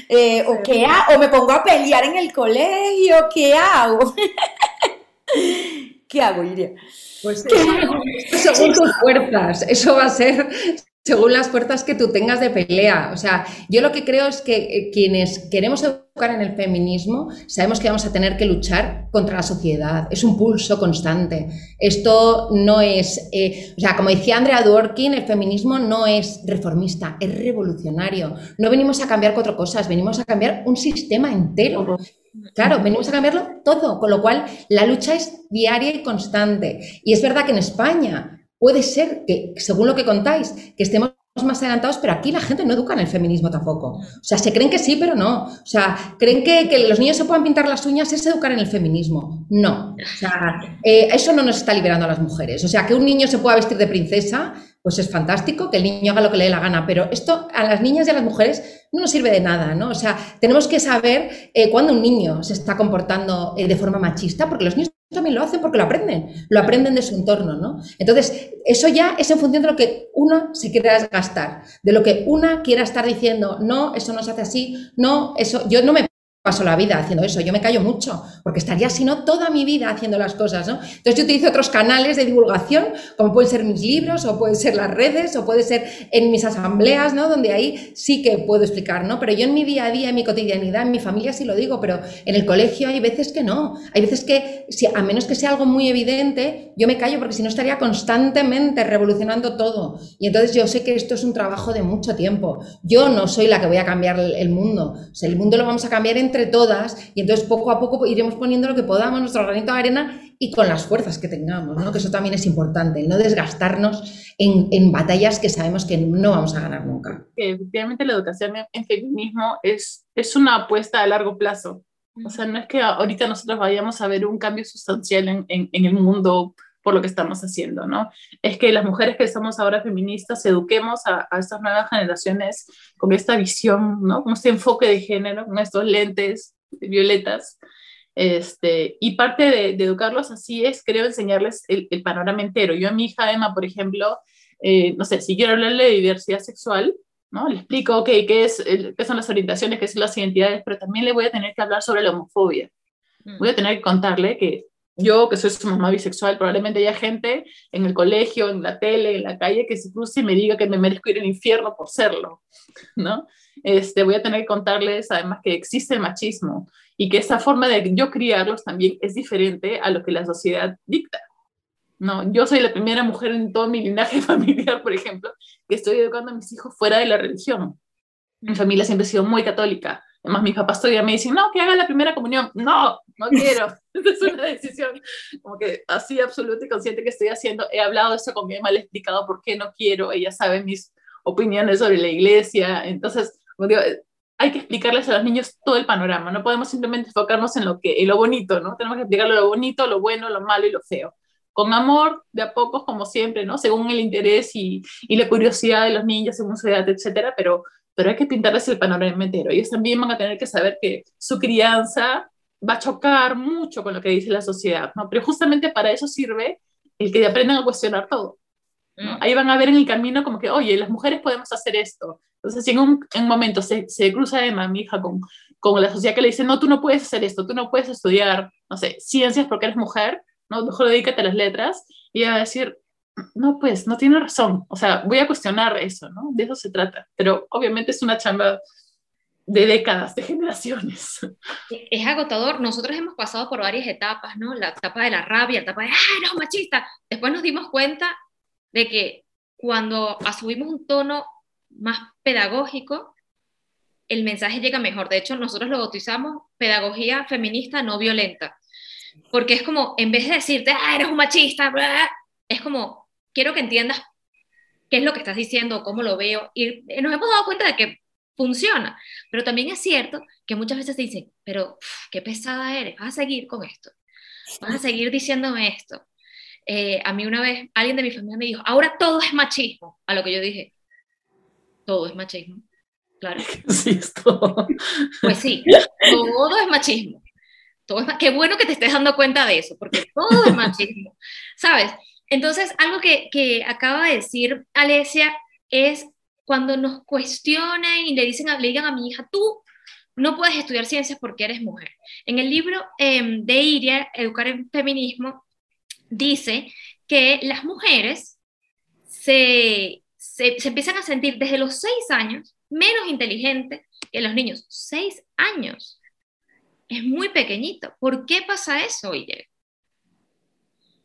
eh, o, qué o me pongo a pelear en el colegio, ¿qué hago? ¿Qué hago, Iria? Pues según tus fuerzas, eso va a ser según las fuerzas que tú tengas de pelea. O sea, yo lo que creo es que eh, quienes queremos educar en el feminismo sabemos que vamos a tener que luchar contra la sociedad. Es un pulso constante. Esto no es, eh, o sea, como decía Andrea Dworkin, el feminismo no es reformista, es revolucionario. No venimos a cambiar cuatro cosas, venimos a cambiar un sistema entero. Claro, venimos a cambiarlo todo, con lo cual la lucha es diaria y constante. Y es verdad que en España Puede ser que, según lo que contáis, que estemos más adelantados, pero aquí la gente no educa en el feminismo tampoco. O sea, se creen que sí, pero no. O sea, creen que, que los niños se puedan pintar las uñas es educar en el feminismo. No. O sea, eh, eso no nos está liberando a las mujeres. O sea, que un niño se pueda vestir de princesa, pues es fantástico, que el niño haga lo que le dé la gana, pero esto a las niñas y a las mujeres no nos sirve de nada, ¿no? O sea, tenemos que saber eh, cuándo un niño se está comportando eh, de forma machista, porque los niños también lo hacen porque lo aprenden, lo aprenden de su entorno, ¿no? Entonces, eso ya es en función de lo que uno se quiera gastar, de lo que una quiera estar diciendo, no, eso no se hace así, no, eso, yo no me paso la vida haciendo eso, yo me callo mucho, porque estaría si no toda mi vida haciendo las cosas, ¿no? Entonces yo utilizo otros canales de divulgación, como pueden ser mis libros, o pueden ser las redes, o puede ser en mis asambleas, ¿no? Donde ahí sí que puedo explicar, ¿no? Pero yo en mi día a día, en mi cotidianidad, en mi familia sí lo digo, pero en el colegio hay veces que no, hay veces que, a menos que sea algo muy evidente, yo me callo porque si no estaría constantemente revolucionando todo. Y entonces yo sé que esto es un trabajo de mucho tiempo. Yo no soy la que voy a cambiar el mundo, el mundo lo vamos a cambiar en entre todas y entonces poco a poco iremos poniendo lo que podamos, nuestro granito de arena y con las fuerzas que tengamos, ¿no? que eso también es importante, no desgastarnos en, en, batallas que sabemos que no vamos a ganar nunca. Efectivamente la educación en feminismo es, es una apuesta a largo plazo. O sea, no es que ahorita nosotros vayamos a ver un cambio sustancial en, en, en el mundo por lo que estamos haciendo, ¿no? Es que las mujeres que somos ahora feministas eduquemos a, a estas nuevas generaciones con esta visión, ¿no? Con este enfoque de género, con estos lentes violetas. Este, y parte de, de educarlos así es, creo, enseñarles el, el, panorama entero. Yo a mi hija Emma, por ejemplo, eh, no sé, si quiero hablarle de diversidad sexual, ¿no? Le explico, ok, qué, es, el, qué son las orientaciones, qué son las identidades, pero también le voy a tener que hablar sobre la homofobia. Mm. Voy a tener que contarle que yo, que soy su mamá bisexual, probablemente haya gente en el colegio, en la tele, en la calle, que se cruce y me diga que me merezco ir al infierno por serlo, ¿no? Este, voy a tener que contarles además que existe el machismo y que esa forma de yo criarlos también es diferente a lo que la sociedad dicta. No, yo soy la primera mujer en todo mi linaje familiar, por ejemplo, que estoy educando a mis hijos fuera de la religión. Mi familia siempre ha sido muy católica. Además, mis papás todavía me dicen, no, que haga la primera comunión. No, no quiero. es una decisión como que así absoluta y consciente que estoy haciendo. He hablado de eso con mi mamá, le he explicado por qué no quiero. Ella sabe mis opiniones sobre la iglesia. Entonces, digo, hay que explicarles a los niños todo el panorama. No podemos simplemente enfocarnos en lo, que, en lo bonito, ¿no? Tenemos que explicarle lo bonito, lo bueno, lo malo y lo feo. Con amor, de a pocos, como siempre, ¿no? Según el interés y, y la curiosidad de los niños, según su edad, etcétera, pero pero hay que pintarles el panorama entero. Ellos también van a tener que saber que su crianza va a chocar mucho con lo que dice la sociedad, ¿no? Pero justamente para eso sirve el que aprendan a cuestionar todo. ¿no? Mm. Ahí van a ver en el camino como que, oye, las mujeres podemos hacer esto. Entonces, si en un, en un momento se, se, cruza Emma, mi hija, con, con la sociedad que le dice, no, tú no puedes hacer esto, tú no puedes estudiar, no sé, ciencias porque eres mujer, ¿no? Mejor dedícate a las letras. Y ella va a decir, no, pues no tiene razón. O sea, voy a cuestionar eso, ¿no? De eso se trata. Pero obviamente es una chamba de décadas, de generaciones. Es agotador. Nosotros hemos pasado por varias etapas, ¿no? La etapa de la rabia, la etapa de, ¡ah, no, machista! Después nos dimos cuenta de que cuando asumimos un tono más pedagógico, el mensaje llega mejor. De hecho, nosotros lo bautizamos pedagogía feminista no violenta. Porque es como, en vez de decirte, ah, eres un machista, es como, quiero que entiendas qué es lo que estás diciendo, cómo lo veo, y nos hemos dado cuenta de que funciona, pero también es cierto que muchas veces se dicen, pero qué pesada eres, vas a seguir con esto, vas a seguir diciéndome esto. Eh, a mí una vez alguien de mi familia me dijo, ahora todo es machismo, a lo que yo dije, todo es machismo. Claro. Sí, es todo. Pues sí, todo es machismo. Todo es, qué bueno que te estés dando cuenta de eso, porque todo es machismo. ¿Sabes? Entonces, algo que, que acaba de decir Alesia es cuando nos cuestionan y le dicen, le digan a mi hija, tú no puedes estudiar ciencias porque eres mujer. En el libro eh, de Iria, Educar en Feminismo, dice que las mujeres se, se, se empiezan a sentir desde los seis años menos inteligentes que los niños. Seis años. Es muy pequeñito. ¿Por qué pasa eso, oye?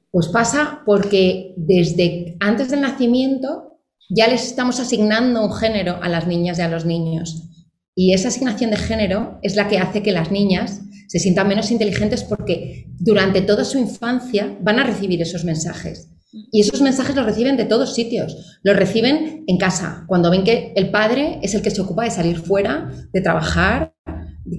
Pues pasa porque desde antes del nacimiento ya les estamos asignando un género a las niñas y a los niños. Y esa asignación de género es la que hace que las niñas se sientan menos inteligentes porque durante toda su infancia van a recibir esos mensajes. Y esos mensajes los reciben de todos sitios. Los reciben en casa, cuando ven que el padre es el que se ocupa de salir fuera, de trabajar,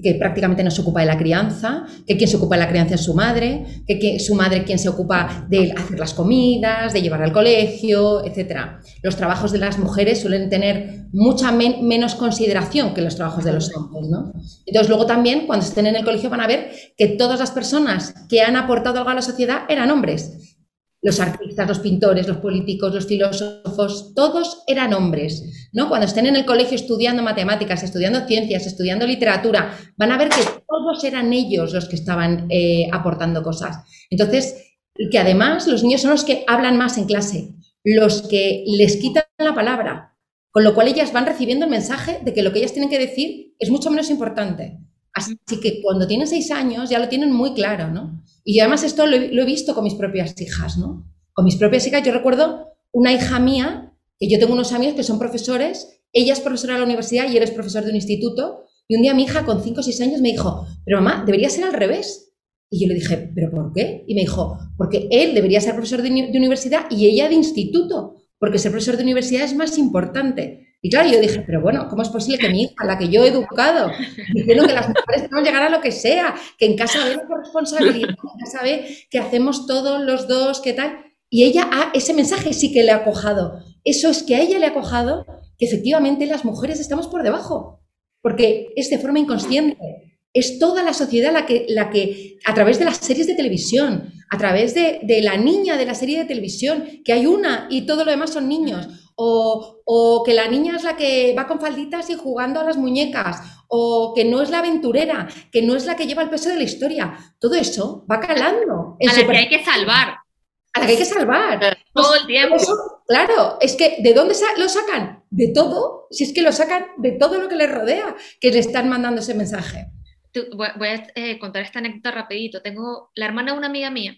que prácticamente no se ocupa de la crianza, que quien se ocupa de la crianza es su madre, que, su madre quien se ocupa de hacer las comidas, de llevar al colegio, etc. Los trabajos de las mujeres suelen tener mucha menos consideración que los trabajos de los hombres. ¿no? Entonces luego también cuando estén en el colegio van a ver que todas las personas que han aportado algo a la sociedad eran hombres los artistas, los pintores, los políticos, los filósofos, todos eran hombres, ¿no? Cuando estén en el colegio estudiando matemáticas, estudiando ciencias, estudiando literatura, van a ver que todos eran ellos los que estaban eh, aportando cosas. Entonces, que además los niños son los que hablan más en clase, los que les quitan la palabra, con lo cual ellas van recibiendo el mensaje de que lo que ellas tienen que decir es mucho menos importante. Así que cuando tienen seis años ya lo tienen muy claro, ¿no? Y además esto lo he, visto con mis propias hijas, ¿no? Con mis propias hijas, yo recuerdo una hija mía, que yo tengo unos amigos que son profesores, ella es profesora de la universidad y él es profesor de un instituto, y un día mi hija con cinco o seis años me dijo, pero mamá, debería ser al revés. Y yo le dije, ¿pero por qué? Y me dijo, porque él debería ser profesor de, de universidad y ella de instituto, porque ser profesor de universidad es más importante. Y claro, yo dije, pero bueno, ¿cómo es posible que mi hija, la que yo he educado, diciendo que las mujeres podemos llegar a lo que sea, que en casa ve la corresponsabilidad, en casa ve que hacemos todos los dos, qué tal? Y ella, ha, ese mensaje sí que le ha cojado. Eso es que a ella le ha cojado que efectivamente las mujeres estamos por debajo, porque es de forma inconsciente. Es toda la sociedad la que, la que a través de las series de televisión, a través de, de la niña de la serie de televisión, que hay una y todo lo demás son niños, o, que la niña es la que va con falditas y jugando a las muñecas, o que no es la aventurera, que no es la que lleva el peso de la historia. Todo eso va calando. a la que hay que salvar. A la que hay que salvar. Todo el tiempo. claro, es que ¿de dónde lo sacan? De todo. Si es que lo sacan de todo lo que les rodea, que le están mandando ese mensaje. voy a eh, contar esta anécdota rapidito. Tengo la hermana de una amiga mía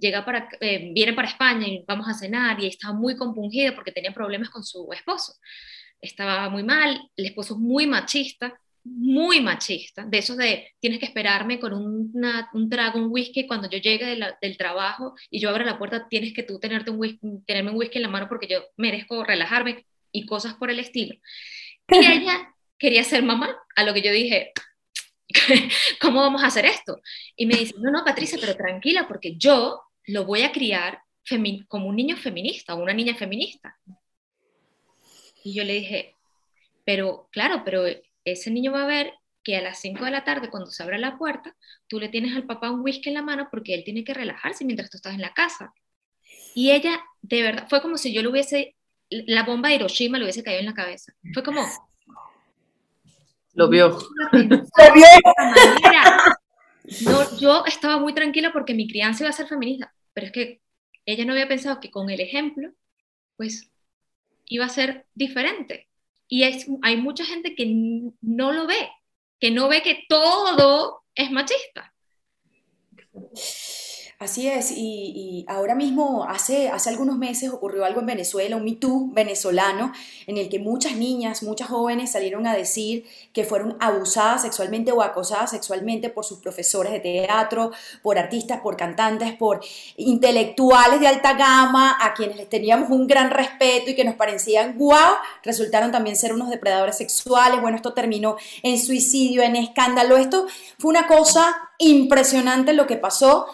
llega para, eh, viene para España y vamos a cenar y estaba muy compungida porque tenía problemas con su esposo. Estaba muy mal, el esposo es muy machista, muy machista, de esos de tienes que esperarme con un trago, un whisky cuando yo llegue del trabajo y yo abro la puerta, tienes que tú tenerte un whisky, tenerme un whisky en la mano porque yo merezco relajarme y cosas por el estilo. Y ella quería ser mamá, a lo que yo dije, ¿cómo vamos a hacer esto? Y me dice, no, no, Patricia, pero tranquila, porque yo lo voy a criar como un niño feminista o una niña feminista. Y yo le dije, pero claro, pero ese niño va a ver que a las 5 de la tarde, cuando se abra la puerta, tú le tienes al papá un whisky en la mano porque él tiene que relajarse mientras tú estás en la casa. Y ella, de verdad, fue como si yo le hubiese, la bomba de Hiroshima le hubiese caído en la cabeza. Fue como... Lo vio. Lo vio. No, yo estaba muy tranquila porque mi crianza iba a ser feminista, pero es que ella no había pensado que con el ejemplo, pues iba a ser diferente. Y hay mucha gente que no lo ve, que no ve que todo es machista. Así es, y, ahora mismo, hace, hace algunos meses ocurrió algo en Venezuela, un MeToo venezolano, en el que muchas niñas, muchas jóvenes salieron a decir que fueron abusadas sexualmente o acosadas sexualmente por sus profesores de teatro, por artistas, por cantantes, por intelectuales de alta gama, a quienes les teníamos un gran respeto y que nos parecían guau, resultaron también ser unos depredadores sexuales. Bueno, esto terminó en suicidio, en escándalo. Esto fue una cosa impresionante lo que pasó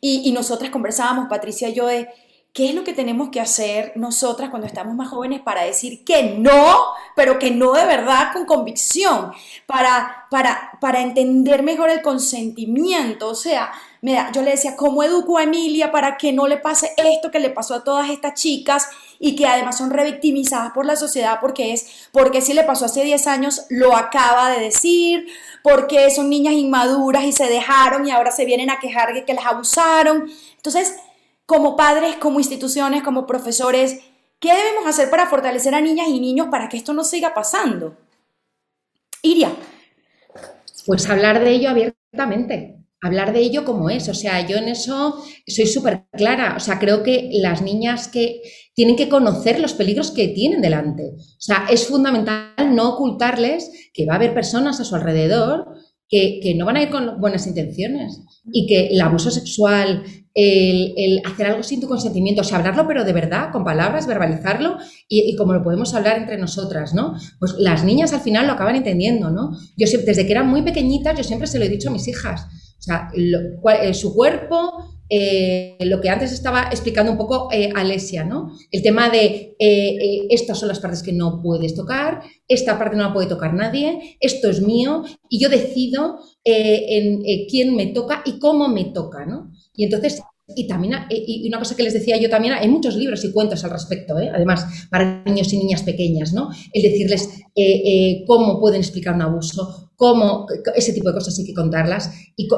y, nosotras conversábamos, Patricia y yo, de qué es lo que tenemos que hacer nosotras cuando estamos más jóvenes para decir que no, pero que no de verdad con convicción, para, para, para entender mejor el consentimiento. O sea, mira, yo le decía, ¿cómo educo a Emilia para que no le pase esto que le pasó a todas estas chicas y que además son revictimizadas por la sociedad porque es, porque si le pasó hace 10 años, lo acaba de decir, porque son niñas inmaduras y se dejaron y ahora se vienen a quejar de que las abusaron. Entonces, como padres, como instituciones, como profesores, ¿Qué debemos hacer para fortalecer a niñas y niños para que esto no siga pasando? Iria. Pues hablar de ello abiertamente, hablar de ello como es. O sea, yo en eso soy súper clara. O sea, creo que las niñas que tienen que conocer los peligros que tienen delante. O sea, es fundamental no ocultarles que va a haber personas a su alrededor que, no van a ir con buenas intenciones y que el abuso sexual, el, hacer algo sin tu consentimiento, o sea, hablarlo pero de verdad, con palabras, verbalizarlo y, como lo podemos hablar entre nosotras, ¿no? Pues las niñas al final lo acaban entendiendo, ¿no? Yo desde que eran muy pequeñitas, yo siempre se lo he dicho a mis hijas, o sea, eh, su cuerpo, eh, lo que antes estaba explicando un poco eh, Alesia, ¿no? El tema de eh, estas son las partes que no puedes tocar, esta parte no la puede tocar nadie, esto es mío y yo decido en quién me toca y cómo me toca, ¿no? Y entonces y también, y una cosa que les decía yo también, hay muchos libros y cuentos al respecto, además, para niños y niñas pequeñas, ¿no? El decirles cómo pueden explicar un abuso, cómo ese tipo de cosas hay que contarlas y,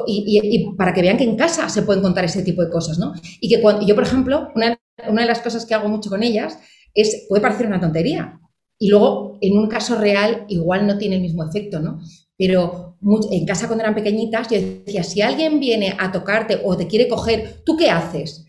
para que vean que en casa se pueden contar ese tipo de cosas, ¿no? Y que cuando yo, por ejemplo, una, de las cosas que hago mucho con ellas es, puede parecer una tontería, y luego en un caso real igual no tiene el mismo efecto, ¿no? Pero en casa cuando eran pequeñitas yo decía, si alguien viene a tocarte o te quiere coger, ¿tú qué haces?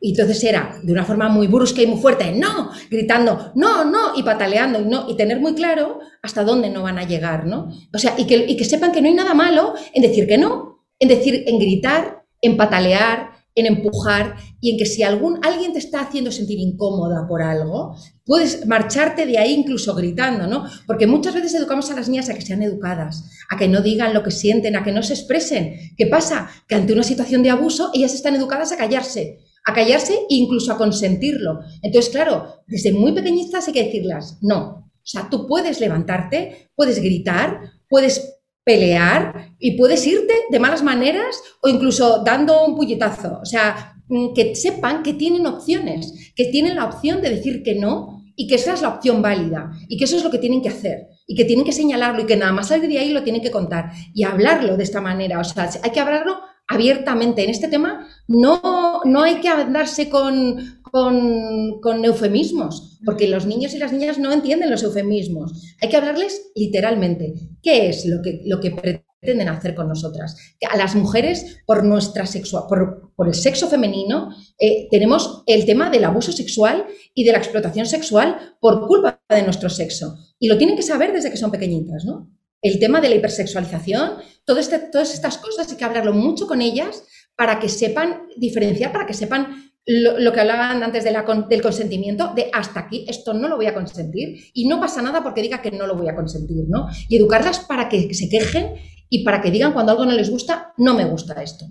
Y entonces era de una forma muy brusca y muy fuerte, no, gritando, no, no, y pataleando, y, no, y tener muy claro hasta dónde no van a llegar, ¿no? O sea, y que, y que sepan que no hay nada malo en decir que no, en decir, en gritar, en patalear, en empujar y en que si algún, alguien te está haciendo sentir incómoda por algo, puedes marcharte de ahí incluso gritando, ¿no? Porque muchas veces educamos a las niñas a que sean educadas, a que no digan lo que sienten, a que no se expresen. ¿Qué pasa? Que ante una situación de abuso ellas están educadas a callarse a callarse e incluso a consentirlo. Entonces, claro, desde muy pequeñitas hay que decirlas, no. O sea, tú puedes levantarte, puedes gritar, puedes pelear y puedes irte de malas maneras o incluso dando un puñetazo. O sea, mm, que sepan que tienen opciones, que tienen la opción de decir que no y que esa es la opción válida y que eso es lo que tienen que hacer y que tienen que señalarlo y que nada más salir de ahí lo tienen que contar y hablarlo de esta manera. O sea, hay que hablarlo abiertamente. En este tema no, no hay que andarse con, con, eufemismos, porque los niños y las niñas no entienden los eufemismos. Hay que hablarles literalmente. ¿Qué es lo que, lo que pretenden hacer con nosotras? Que a las mujeres, por, nuestra sexual, por, el sexo femenino, eh, tenemos el tema del abuso sexual y de la explotación sexual por culpa de nuestro sexo. Y lo tienen que saber desde que son pequeñitas, ¿no? el tema de la hipersexualización, este, todas estas cosas hay que hablarlo mucho con ellas para que sepan diferenciar, para que sepan lo, que hablaban antes del consentimiento, de hasta aquí, esto no lo voy a consentir y no pasa nada porque diga que no lo voy a consentir, ¿no? Y educarlas para que se quejen y para que digan cuando algo no les gusta, no me gusta esto.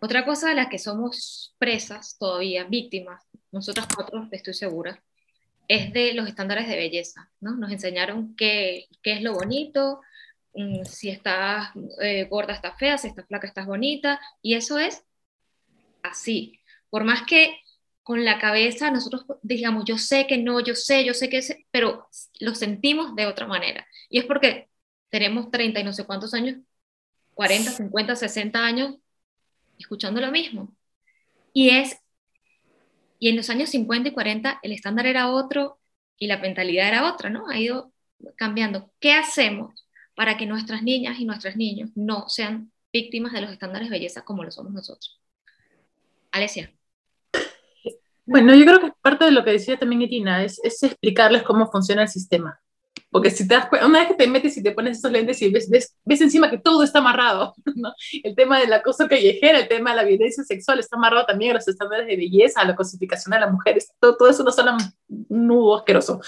Otra cosa de la que somos presas todavía, víctimas, nosotras cuatro, estoy segura, es de los estándares de belleza, ¿no? Nos enseñaron qué, qué es lo bonito, mm, si estás eh, gorda estás fea, si estás flaca estás bonita, y eso es así. Por más que con la cabeza nosotros digamos, yo sé que no, yo sé, yo sé que es, pero lo sentimos de otra manera. Y es porque tenemos 30 y no sé cuántos años, 40, 50, 60 años escuchando lo mismo. Y es y en los años 50 y 40 el estándar era otro y la mentalidad era otra, ¿no? Ha ido cambiando. ¿Qué hacemos para que nuestras niñas y nuestros niños no sean víctimas de los estándares de belleza como lo somos nosotros? Alesia. Bueno, yo creo que parte de lo que decía también Etina es, es explicarles cómo funciona el sistema. Porque si te das una vez que te metes y te pones esos lentes y ves, ves, encima que todo está amarrado, ¿no? El tema del acoso callejero, el tema de la violencia sexual está amarrado también a los estándares de belleza, a la cosificación de las mujeres, todo, todo eso no son un nudo asqueroso.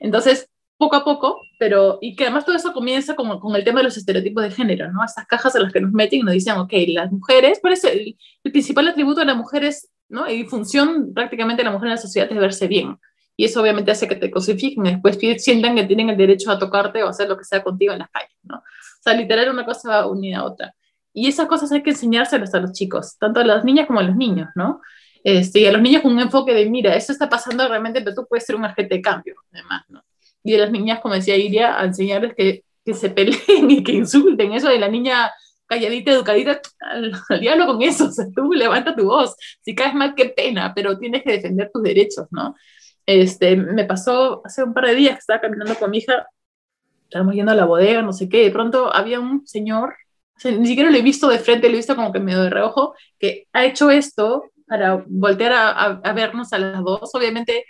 Entonces, poco a poco, pero, y que además todo eso comienza con, con, el tema de los estereotipos de género, ¿no? Estas cajas en las que nos meten y nos dicen, ok, las mujeres, por eso el, el principal atributo de la mujer es, ¿no? Y función prácticamente de la mujer en la sociedad es verse bien y eso obviamente hace que te cosifiquen, después sientan que tienen el derecho a tocarte o hacer lo que sea contigo en las calles, ¿no? O sea, literal una cosa va unida a otra. Y esas cosas hay que enseñárselas a los chicos, tanto a las niñas como a los niños, ¿no? Este, y a los niños con un enfoque de, mira, eso está pasando realmente, pero tú puedes ser un agente de cambio, además, ¿no? Y a las niñas, como decía Iria, a enseñarles que, que se peleen y que insulten, eso de la niña calladita, educadita, al, al, diablo con eso, o sea, tú levanta tu voz, si caes mal, qué pena, pero tienes que defender tus derechos, ¿no? Este, me pasó hace un par de días que estaba caminando con mi hija, estábamos yendo a la bodega, no sé qué, de pronto había un señor, ni siquiera lo he visto de frente, lo he visto como que medio de reojo, que ha hecho esto para voltear a, a, vernos a las dos. Obviamente,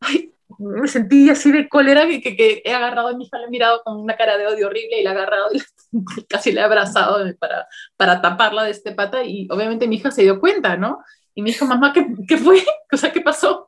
ay, me sentí así de cólera que, que, he agarrado a mi hija, le he mirado con una cara de odio horrible y la he agarrado y casi le he abrazado para, para taparla de este pata y obviamente mi hija se dio cuenta, ¿no? Y me dijo, mamá, ¿qué, qué fue? O sea, ¿qué pasó?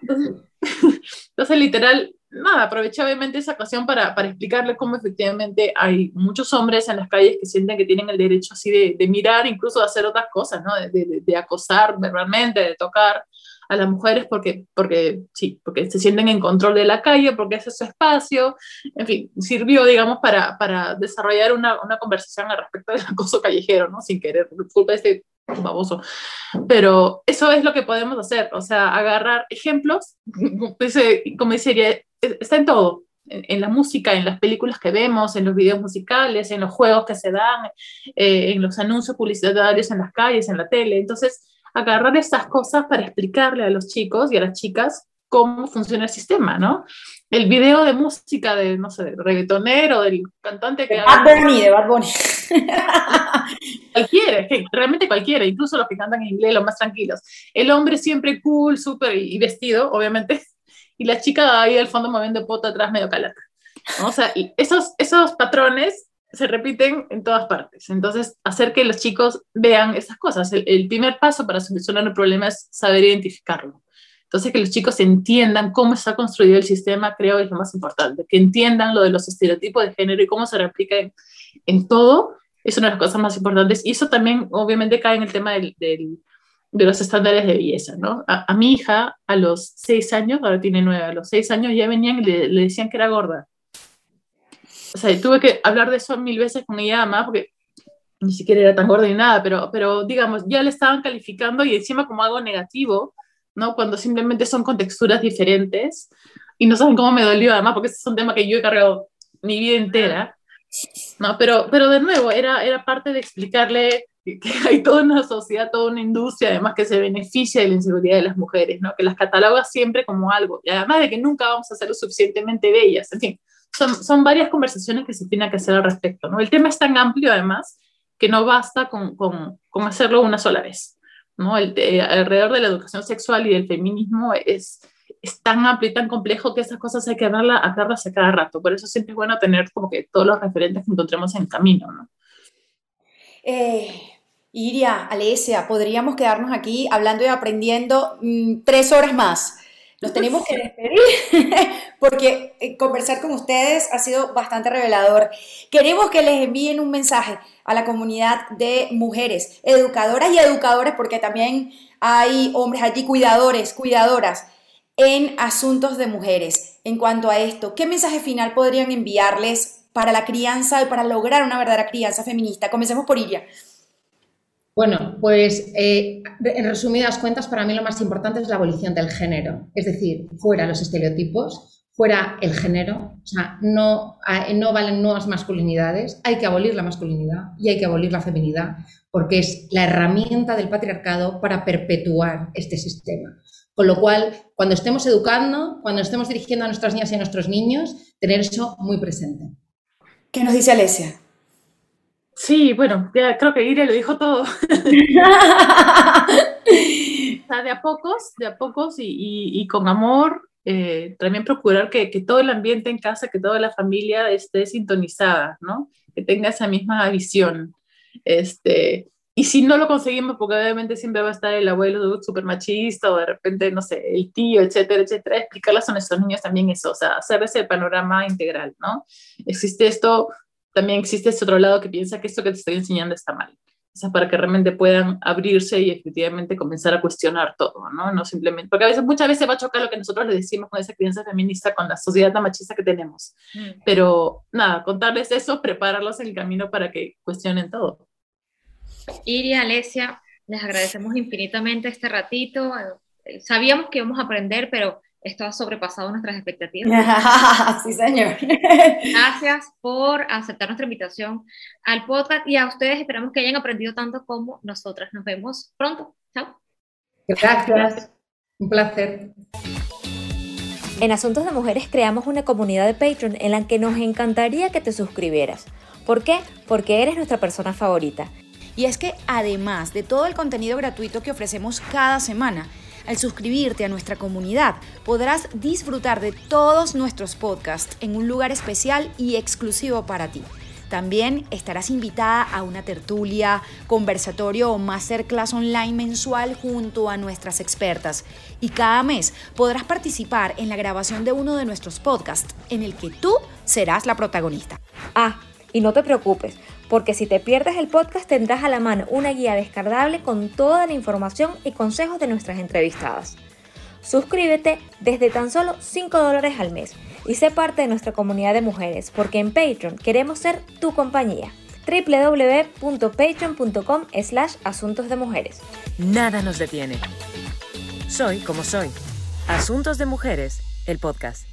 Entonces, entonces, literal, nada, aproveché obviamente esa ocasión para, para, explicarle cómo efectivamente hay muchos hombres en las calles que sienten que tienen el derecho así de, de mirar, incluso de hacer otras cosas, ¿no? De, de, de acosar verbalmente, de tocar a las mujeres porque, porque, sí, porque se sienten en control de la calle, porque ese es su espacio, en fin, sirvió, digamos, para, para desarrollar una, una conversación al respecto del acoso callejero, ¿no? Sin querer, culpa de este baboso. Pero eso es lo que podemos hacer, o sea, agarrar ejemplos, como dice, está en todo, en, la música, en las películas que vemos, en los videos musicales, en los juegos que se dan, eh, en los anuncios publicitarios en las calles, en la tele. Entonces, agarrar estas cosas para explicarle a los chicos y a las chicas cómo funciona el sistema, ¿no? El video de música de, no sé, del reggaetonero, del cantante que... De Bad Bunny, de Bad Bunny. cualquiera, que realmente cualquiera, incluso los que cantan en inglés, los más tranquilos. El hombre siempre cool, súper y vestido, obviamente, y la chica ahí al fondo moviendo pota atrás medio calaca. O sea, esos, esos patrones se repiten en todas partes. Entonces, hacer que los chicos vean esas cosas. El, primer paso para solucionar el problema es saber identificarlo. Entonces, que los chicos entiendan cómo está construido el sistema, creo es lo más importante. Que entiendan lo de los estereotipos de género y cómo se replica en, todo, es una de las cosas más importantes. Y eso también, obviamente, cae en el tema del, de los estándares de belleza, ¿no? A, mi hija, a los seis años, ahora tiene nueve, a los seis años ya venían y le decían que era gorda o sea, tuve que hablar de eso mil veces con ella además porque ni siquiera era tan gorda ni nada, pero, pero digamos, ya le estaban calificando y encima como algo negativo, ¿no? Cuando simplemente son con texturas diferentes y no saben cómo me dolió además, porque ese es un tema que yo he cargado mi vida entera, ¿no? Pero, pero de nuevo, era, era parte de explicarle que, hay toda una sociedad, toda una industria, además que se beneficia de la inseguridad de las mujeres, ¿no? Que las cataloga siempre como algo, y además de que nunca vamos a ser lo suficientemente bellas, en fin, son, son varias conversaciones que se tienen que hacer al respecto. ¿no? El tema es tan amplio, además, que no basta con, con, con hacerlo una sola vez. ¿no? El, alrededor de la educación sexual y del feminismo es, es tan amplio y tan complejo que esas cosas hay que darlas a cada rato. Por eso siempre es bueno tener como que todos los referentes que encontremos en el camino. ¿no? Eh, Iria, Alesia, podríamos quedarnos aquí hablando y aprendiendo mm, tres horas más. Nos tenemos que despedir porque eh, conversar con ustedes ha sido bastante revelador. Queremos que les envíen un mensaje a la comunidad de mujeres, educadoras y educadores, porque también hay hombres allí, cuidadores, cuidadoras en asuntos de mujeres. En cuanto a esto, ¿qué mensaje final podrían enviarles para la crianza y para lograr una verdadera crianza feminista? Comencemos por Iria. Bueno, pues eh, en resumidas cuentas, para mí lo más importante es la abolición del género, es decir, fuera los estereotipos, fuera el género, o sea, no, no valen nuevas masculinidades, hay que abolir la masculinidad y hay que abolir la feminidad, porque es la herramienta del patriarcado para perpetuar este sistema. Con lo cual, cuando estemos educando, cuando estemos dirigiendo a nuestras niñas y a nuestros niños, tener eso muy presente. ¿Qué nos dice Alesia? Sí, bueno, ya creo que Ire lo dijo todo. de a pocos, de a pocos y, con amor, eh, también procurar que, todo el ambiente en casa, que toda la familia esté sintonizada, ¿no? Que tenga esa misma visión. Este, y si no lo conseguimos, porque obviamente siempre va a estar el abuelo súper machista o de repente, no sé, el tío, etcétera, etcétera, explicarles a nuestros niños también eso, o sea, hacer ese panorama integral, ¿no? Existe esto también existe ese otro lado que piensa que esto que te estoy enseñando está mal. O sea, para que realmente puedan abrirse y efectivamente comenzar a cuestionar todo, ¿no? No simplemente, porque a veces, muchas veces va a chocar lo que nosotros le decimos con esa crianza feminista, con la sociedad tan machista que tenemos. Mm. Pero nada, contarles eso, prepararlos en el camino para que cuestionen todo. Iria, Alesia, les agradecemos infinitamente este ratito. Sabíamos que íbamos a aprender, pero esto ha sobrepasado nuestras expectativas. sí, señor. Gracias por aceptar nuestra invitación al podcast y a ustedes esperamos que hayan aprendido tanto como nosotras. Nos vemos pronto. Chao. Gracias. Un placer. En Asuntos de Mujeres creamos una comunidad de Patreon en la que nos encantaría que te suscribieras. ¿Por qué? Porque eres nuestra persona favorita. Y es que además de todo el contenido gratuito que ofrecemos cada semana, al suscribirte a nuestra comunidad podrás disfrutar de todos nuestros podcasts en un lugar especial y exclusivo para ti. También estarás invitada a una tertulia, conversatorio o masterclass online mensual junto a nuestras expertas. Y cada mes podrás participar en la grabación de uno de nuestros podcasts, en el que tú serás la protagonista. Ah, y no te preocupes, porque si te pierdes el podcast tendrás a la mano una guía descargable con toda la información y consejos de nuestras entrevistadas. Suscríbete desde tan solo 5 dólares al mes y sé parte de nuestra comunidad de mujeres, porque en Patreon queremos ser tu compañía www.patreon.com slash asuntos de mujeres. Nada nos detiene. Soy como soy. Asuntos de Mujeres, el podcast.